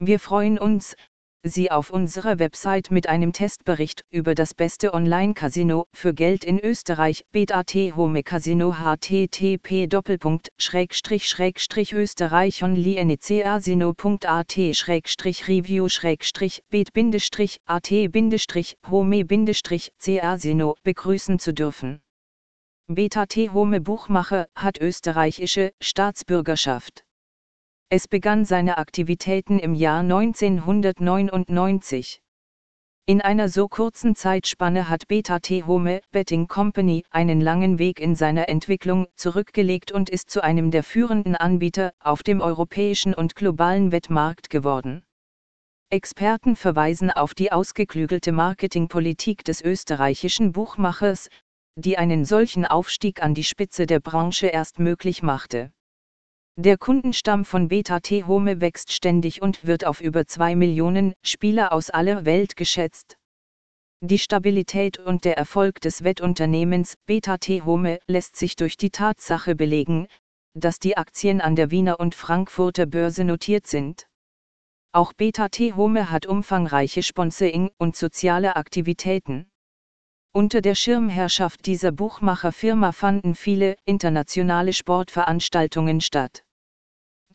Wir freuen uns, Sie auf unserer Website mit einem Testbericht über das beste Online-Casino für Geld in Österreich Bet.at Home Casino http österreich onlinecasino.at review bet home casino begrüßen zu dürfen. Bet.at Home Buchmacher hat österreichische Staatsbürgerschaft. Es begann seine Aktivitäten im Jahr 1999. In einer so kurzen Zeitspanne hat Beta T Home Betting Company einen langen Weg in seiner Entwicklung zurückgelegt und ist zu einem der führenden Anbieter auf dem europäischen und globalen Wettmarkt geworden. Experten verweisen auf die ausgeklügelte Marketingpolitik des österreichischen Buchmachers, die einen solchen Aufstieg an die Spitze der Branche erst möglich machte. Der Kundenstamm von Beta T Home wächst ständig und wird auf über 2 Millionen Spieler aus aller Welt geschätzt. Die Stabilität und der Erfolg des Wettunternehmens Beta T Home lässt sich durch die Tatsache belegen, dass die Aktien an der Wiener und Frankfurter Börse notiert sind. Auch Beta T Home hat umfangreiche Sponsoring und soziale Aktivitäten. Unter der Schirmherrschaft dieser Buchmacherfirma fanden viele internationale Sportveranstaltungen statt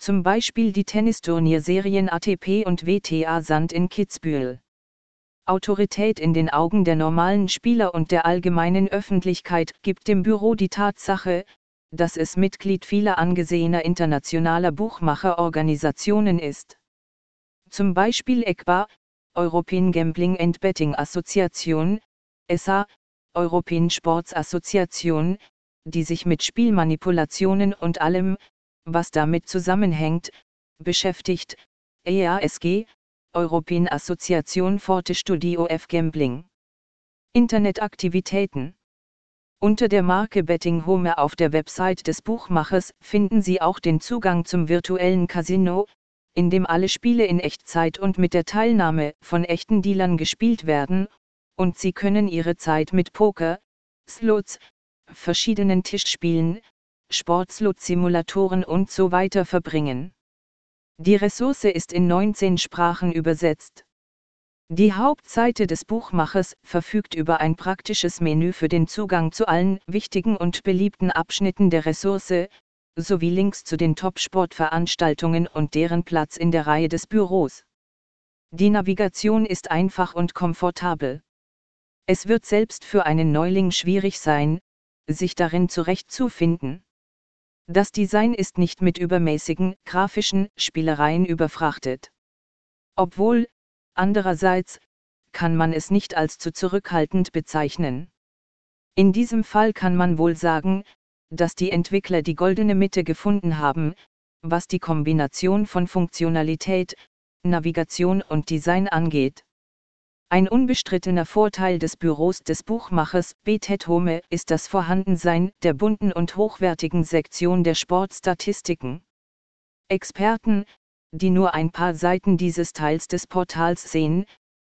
zum Beispiel die Tennisturnierserien ATP und WTA Sand in Kitzbühel. Autorität in den Augen der normalen Spieler und der allgemeinen Öffentlichkeit gibt dem Büro die Tatsache, dass es Mitglied vieler angesehener internationaler Buchmacherorganisationen ist. Zum Beispiel ECBA, European Gambling and Betting Association, ESA, European Sports Association, die sich mit Spielmanipulationen und allem, was damit zusammenhängt, beschäftigt, EASG, European Association Forte Studio F Gambling. Internetaktivitäten Unter der Marke Betting Home auf der Website des Buchmachers finden Sie auch den Zugang zum virtuellen Casino, in dem alle Spiele in Echtzeit und mit der Teilnahme von echten Dealern gespielt werden, und Sie können Ihre Zeit mit Poker, Slots, verschiedenen Tischspielen, Sportslot-Simulatoren und so weiter verbringen. Die Ressource ist in 19 Sprachen übersetzt. Die Hauptseite des Buchmachers verfügt über ein praktisches Menü für den Zugang zu allen wichtigen und beliebten Abschnitten der Ressource, sowie Links zu den Top-Sportveranstaltungen und deren Platz in der Reihe des Büros. Die Navigation ist einfach und komfortabel. Es wird selbst für einen Neuling schwierig sein, sich darin zurechtzufinden. Das Design ist nicht mit übermäßigen grafischen Spielereien überfrachtet. Obwohl, andererseits, kann man es nicht als zu zurückhaltend bezeichnen. In diesem Fall kann man wohl sagen, dass die Entwickler die goldene Mitte gefunden haben, was die Kombination von Funktionalität, Navigation und Design angeht. Ein unbestrittener Vorteil des Büros des Buchmachers Betet Home ist das Vorhandensein der bunten und hochwertigen Sektion der Sportstatistiken. Experten, die nur ein paar Seiten dieses Teils des Portals sehen,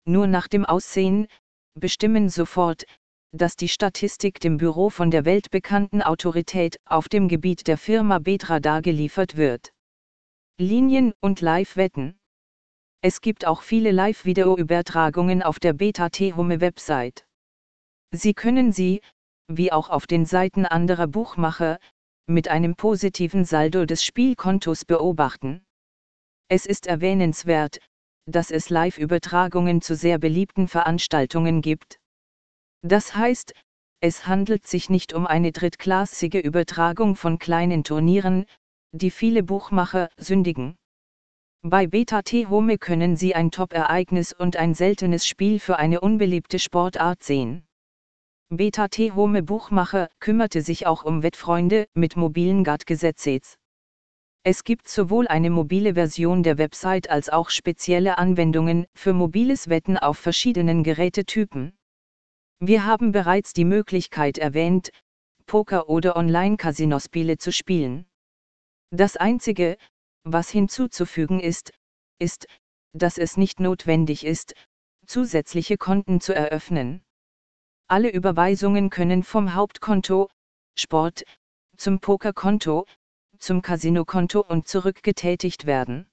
nur nach dem Aussehen, bestimmen sofort, dass die Statistik dem Büro von der weltbekannten Autorität auf dem Gebiet der Firma Betra dargeliefert wird. Linien und Live-Wetten es gibt auch viele Live-Video-Übertragungen auf der Beta-T-Home-Website. Sie können sie, wie auch auf den Seiten anderer Buchmacher, mit einem positiven Saldo des Spielkontos beobachten. Es ist erwähnenswert, dass es Live-Übertragungen zu sehr beliebten Veranstaltungen gibt. Das heißt, es handelt sich nicht um eine drittklassige Übertragung von kleinen Turnieren, die viele Buchmacher sündigen. Bei Beta T Home können Sie ein Top-Ereignis und ein seltenes Spiel für eine unbeliebte Sportart sehen. Beta T Home Buchmacher kümmerte sich auch um Wettfreunde mit mobilen GATT-Gesetzes. Es gibt sowohl eine mobile Version der Website als auch spezielle Anwendungen für mobiles Wetten auf verschiedenen Gerätetypen. Wir haben bereits die Möglichkeit erwähnt, Poker oder Online-Casino-Spiele zu spielen. Das einzige, was hinzuzufügen ist, ist, dass es nicht notwendig ist, zusätzliche Konten zu eröffnen. Alle Überweisungen können vom Hauptkonto, Sport, zum Pokerkonto, zum Casinokonto und zurück getätigt werden.